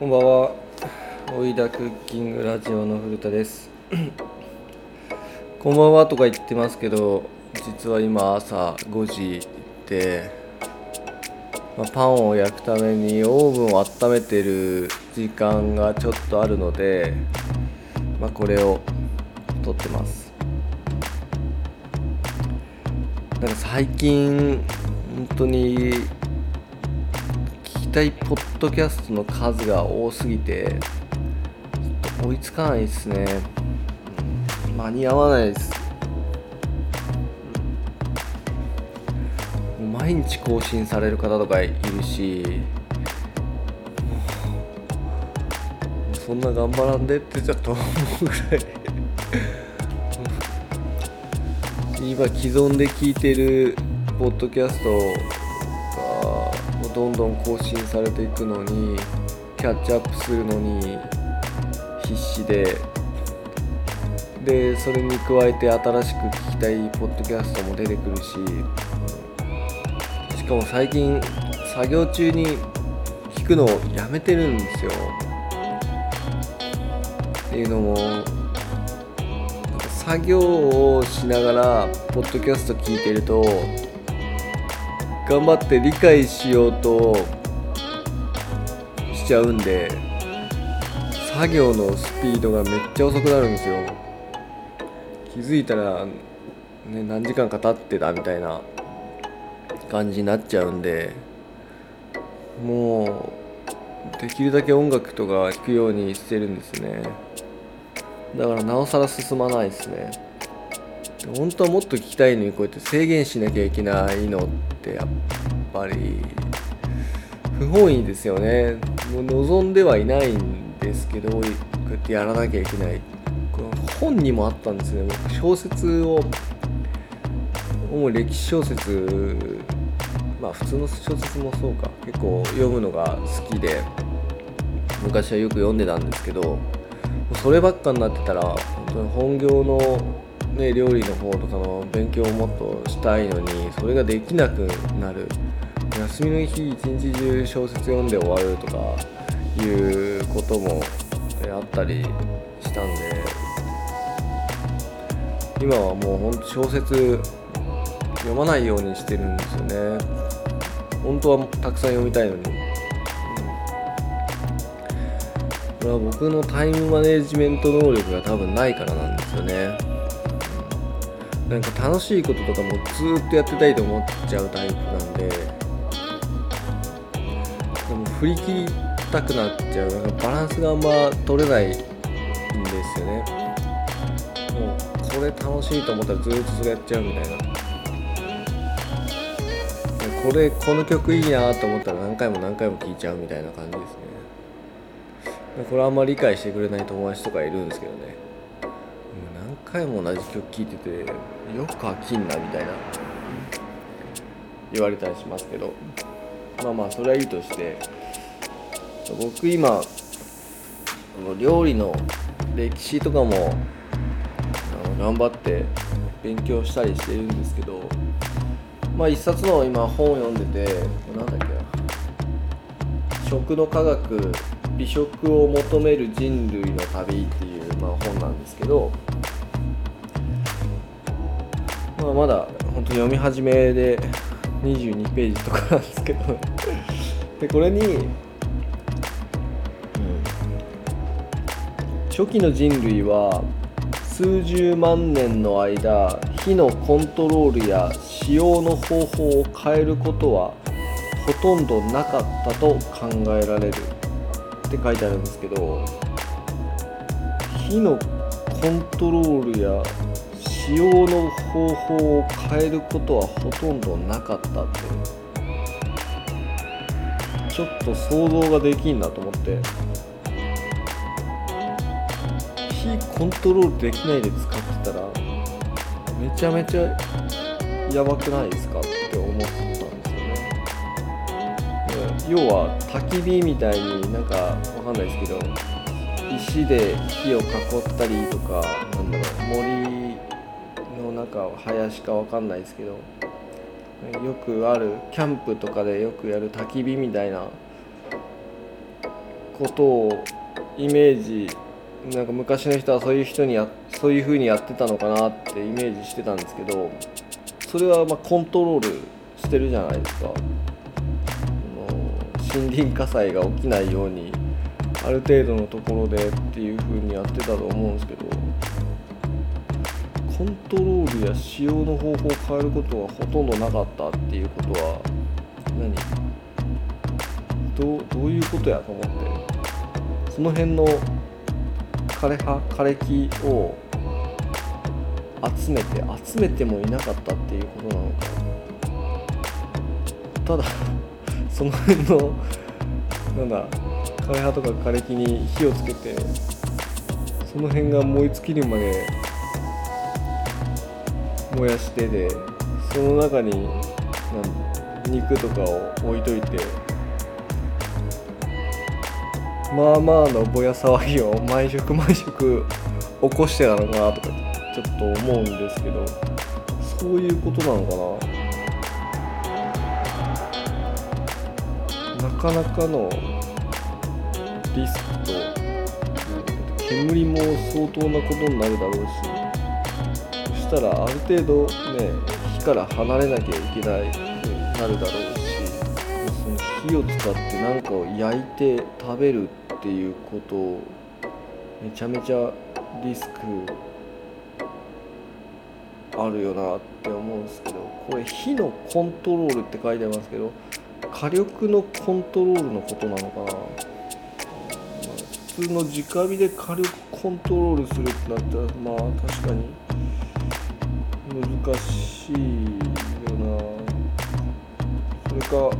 こんばんは。おいだクッキングラジオの古田です。こんばんはとか言ってますけど、実は今朝5時で、まあ、パンを焼くためにオーブンを温めてる時間がちょっとあるので、まあ、これを撮ってます。なんか最近本当に聞きたいポッドキャストの数が多すぎてちょっと追いつかないですね、うん間に合わないです。もう毎日更新される方とかいるしもうそんな頑張らんでってちょっと思うぐらい。今既存で聞いてるポッドキャストどんどん更新されていくのにキャッチアップするのに必死で。でそれに加えて新しく聞きたいポッドキャストも出てくるししかも最近作業中に聞くのをやめてるんですよ。っていうのも作業をしながらポッドキャスト聞いてると頑張って理解しようとしちゃうんで作業のスピードがめっちゃ遅くなるんですよ。気づいたら、ね、何時間か経ってたみたいな感じになっちゃうんでもうできるだけ音楽とか聴くようにしてるんですね。だからなおさら進まないですね。本当はもっと聞きたいのにこうやって制限しなきゃいけないのってやっぱり不本意ですよね。もう望んではいないんですけどこうやってやらなきゃいけない。この本にもあったんですね。僕小説を主に歴史小説まあ普通の小説もそうか。結構読むのが好きで昔はよく読んでたんですけどそればっかになってたら本当に本業の、ね、料理の方とかの勉強をもっとしたいのにそれができなくなる。休みの日一日中小説読んで終わるとかいうこともあったりしたんで。今はもうほんと小説読まないようにしてるんですよね。本当はたくさん読みたいのに。これは僕のタイムマネジメント能力が多分ないからなんですよね。なんか楽しいこととかもずっとやってたいと思っちゃうタイプなんででも振り切りたくなっちゃう。なんかバランスがあんま取れないんですよね。もうこれ楽しいと思ったらずっとそれやっちゃうみたいな。これこの曲いいなと思ったら何回も何回も聴いちゃうみたいな感じですね。これあんまり理解してくれない友達とかいるんですけどね。回も同じ曲聴いててよく飽きんなみたいな言われたりしますけどまあまあそれはいいとして僕今料理の歴史とかも頑張って勉強したりしてるんですけどまあ一冊の今本を読んでてなんだっけな食の科学美食を求める人類の旅っていう、ま、本なんですけど、まあ、まだ本当読み始めで22ページとかなんですけど。でこれに、うん、初期の人類は数十万年の間火のコントロールや使用の方法を変えることはほとんどなかったと考えられる。って書いてあるんですけど火のコントロールや使用の方法を変えることはほとんどなかったってちょっと想像ができんなと思って。火コントロールできないで使ってたらめちゃめちゃやばくないですかって思ったんですよね。要は焚き火みたいになんかわかんないですけど石で火を囲ったりとかなんだろう森の中林かわかんないですけどよくあるキャンプとかでよくやる焚き火みたいなことをイメージなんか昔の人はそういう人にやそういう風にやってたのかなってイメージしてたんですけどそれはまコントロールしてるじゃないですか。森林火災が起きないようにある程度のところでっていう風にやってたと思うんですけどコントロールや使用の方法を変えることはほとんどなかったっていうことは何？どうどういうことやと思って？その辺の枯れ葉枯れ木を集めて集めてもいなかったっていうことなのか？ただ その辺のなんだ枯れ葉とか枯れ木に火をつけてその辺が燃え尽きるまで燃やしてでその中に肉とかを置いといてまあまあのぼや騒ぎを毎食毎食起こしてたのかなとかちょっと思うんですけどそういうことなのかな？なかなかのリスクと煙も相当なことになるだろうし。たらある程度ね火から離れなきゃいけないなるだろうし火を使って何かを焼いて食べるっていうことをめちゃめちゃリスクあるよなって思うんですけどこれ火のコントロールって書いてますけど火力のコントロールのことなのかな、まあ、普通の直火で火力コントロールするってなったらまあ確かに難しいよなそれかこ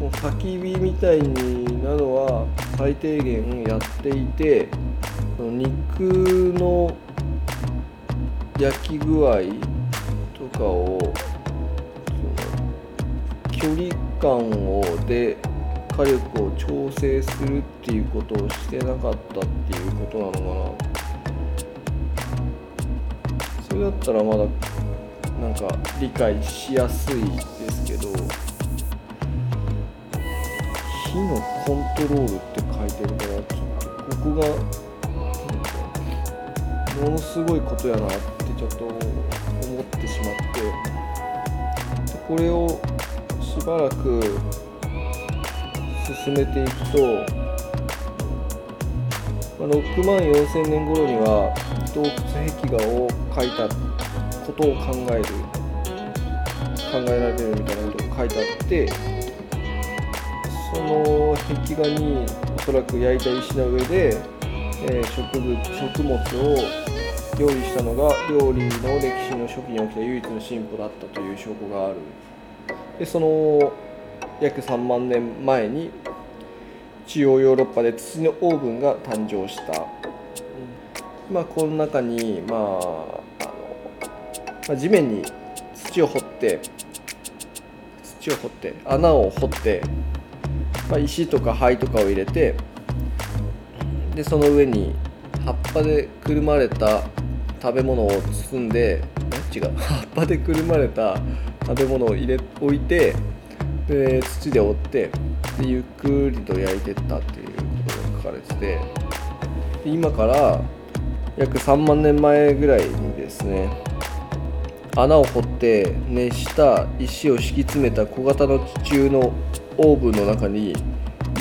の焚き火みたいになのは最低限やっていて肉の焼き具合とかを距離感をで火力を調整するっていうことをしてなかったっていうことなのかな。それだったらまだなんか理解しやすいですけど火のコントロールって書いてるからちょっとここがものすごいことやなってちょっと思ってしまってこれをしばらく進めていくと、ま6万4000年頃には洞窟壁画を描いたことを考える考えられるみたいなことが書いてあってその壁画におそらく焼いた石の上で、えー、植物食物を料理したのが料理の歴史の初期に起きた唯一の進歩だったという証拠がある。でその約3万年前に中央ヨーロッパで土のオーブンが誕生した、まあこの中に、まあ、まあ、地面に土を掘って土を掘って穴を掘って、まあ、石とか灰とかを入れてでその上に葉っぱでくるまれた食べ物を包んで違う。葉っぱでくるまれた食べ物を入れ置いてで土で折ってでゆっくりと焼いてったっていうことが書かれてて今から約3万年前ぐらいにですね穴を掘って熱した石を敷き詰めた小型の地中のオーブンの中に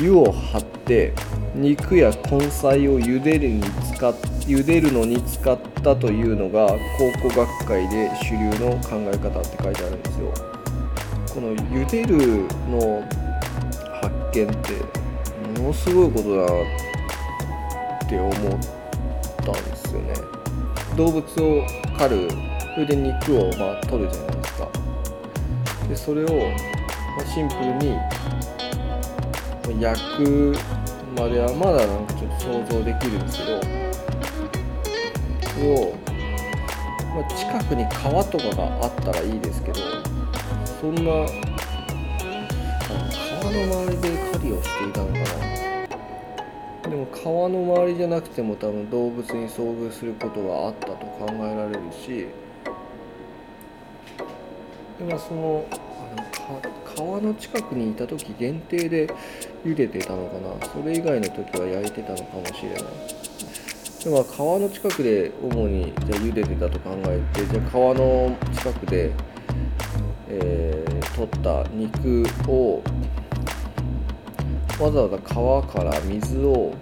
湯を張って肉や根菜を茹でるに使っ茹でるのに使ったというのが考古学会で主流の考え方って書いてあるんですよ。この茹でるの発見ってものすごいことだなって思ったんですよね。動物を狩るそれで肉をまあ取るじゃないですか。でそれを、まシンプルに焼くまではまだなんかちょっと想像できるんですけどそれを、まあ、近くに川とかがあったらいいですけどそんな川の周りで狩りをしていたのかなでも川の周りじゃなくても多分動物に遭遇することはあったと考えられるしでまあそのあの川の近くにいた時限定で茹でてたのかな？それ以外の時は焼いてたのかもしれない。でも川の近くで主にじゃ茹でてたと考えてじゃあ川の近くで、えー、取った肉をわざわざ川から水を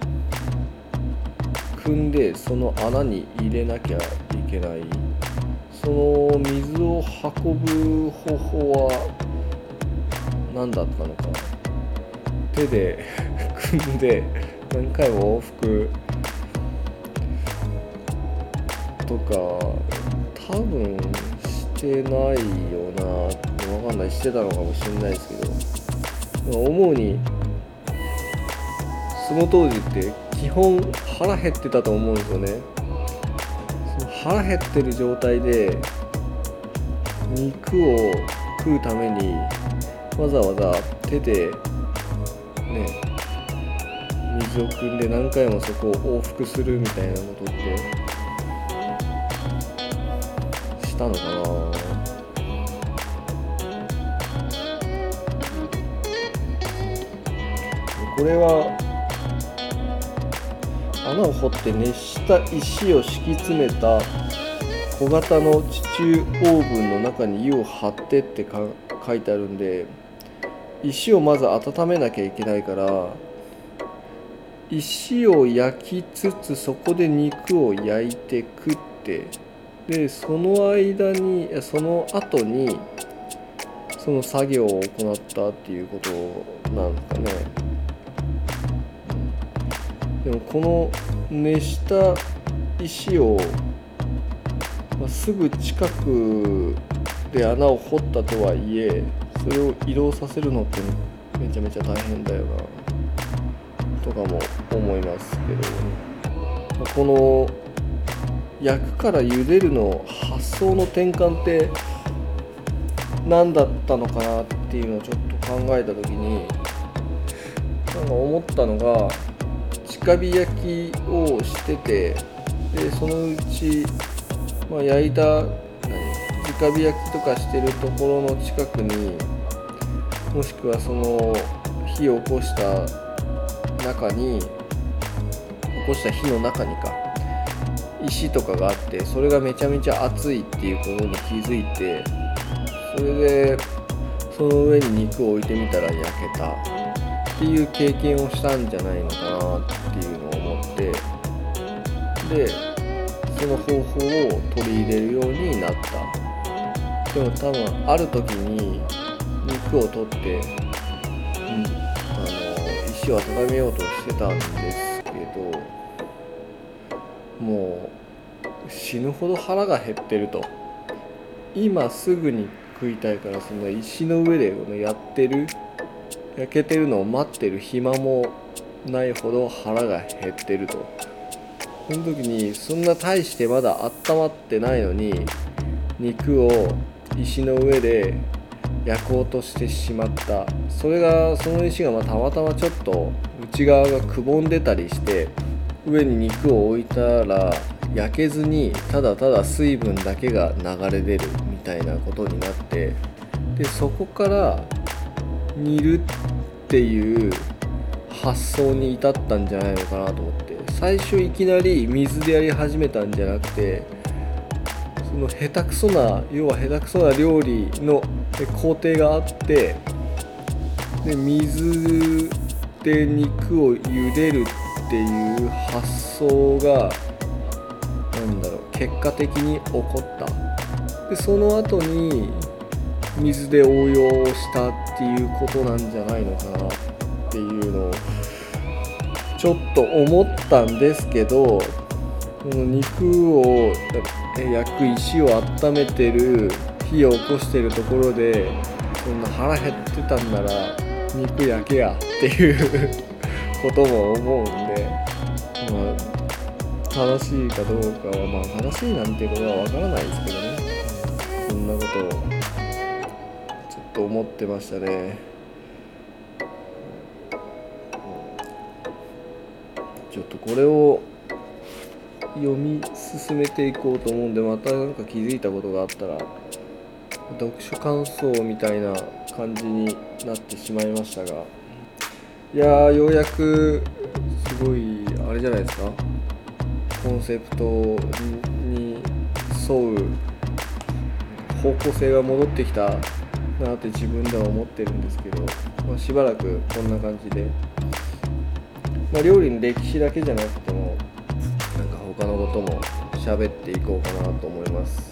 汲んでその穴に入れなきゃいけないその水を運ぶ方法は何だったのか。手で 汲んで何回も往復。とか多分してないよな。分かんない。してたのかもしれないですけど。思うにその当時って基本腹減ってたと思うんですよね。腹減ってる状態で肉を食うためにわざわざ手でね水を汲んで何回もそこを往復するみたいなことってしたのかな。これは穴を掘って熱した石を敷き詰めた小型の地中オーブンの中に湯を張ってって書いてあるんで石をまず温めなきゃいけないから石を焼きつつそこで肉を焼いて食ってでその間にその後にその作業を行ったっていうことなんですかね。でもこの熱した石を、まあ、すぐ近くで穴を掘ったとはいえそれを移動させるのってめちゃめちゃ大変だよなとかも思いますけど、まあ、この焼くから茹でるの発想の転換って何だったのかなっていうのをちょっと考えた時になんか思ったのが火焼きをしててでそのうち、まあ、焼いた直火焼きとかしてるところの近くにもしくはその火を起こした中に起こした火の中にか石とかがあってそれがめちゃめちゃ熱いっていうことに気づいてそれでその上に肉を置いてみたら焼けた。っていう経験をしたんじゃないのかなっていうのを思ってでその方法を取り入れるようになった。でも多分ある時に肉を取って、うん、あの石を温めようとしてたんですけどもう死ぬほど腹が減ってると。今すぐに食いたいからその石の上でやってる焼けてるのを待ってる暇もないほど腹が減ってると。その時にそんな大してまだ温まってないのに肉を石の上で焼こうとしてしまった。それがその石がまたまたまちょっと内側がくぼんでたりして上に肉を置いたら焼けずにただただ水分だけが流れ出るみたいなことになってでそこから煮るっていう発想に至ったんじゃないのかなと思って最初いきなり水でやり始めたんじゃなくてその下手くそな要は下手くそな料理の工程があってで水で肉を茹でるっていう発想が何だろう結果的に起こった。でその後に水で応用したっていうことなんじゃないのかなっていうのをちょっと思ったんですけどこの肉を焼く石を温めてる火を起こしてるところでそんな腹減ってたんなら肉焼けやっていう ことも思うんで、まあ、正しいかどうかはまあ正しいなんてことはわからないですけどね。そんなことをと思ってましたね。ちょっとこれを読み進めていこうと思うんでまた何か気づいたことがあったら読書感想みたいな感じになってしまいましたが。いやようやくすごいあれじゃないですか。コンセプトに沿う方向性が戻ってきたなって自分では思ってるんですけど、まあ、しばらくこんな感じで、まあ、料理の歴史だけじゃなくてもなんか他のことも喋っていこうかなと思います。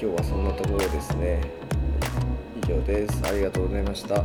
今日はそんなところですね。以上です。ありがとうございました。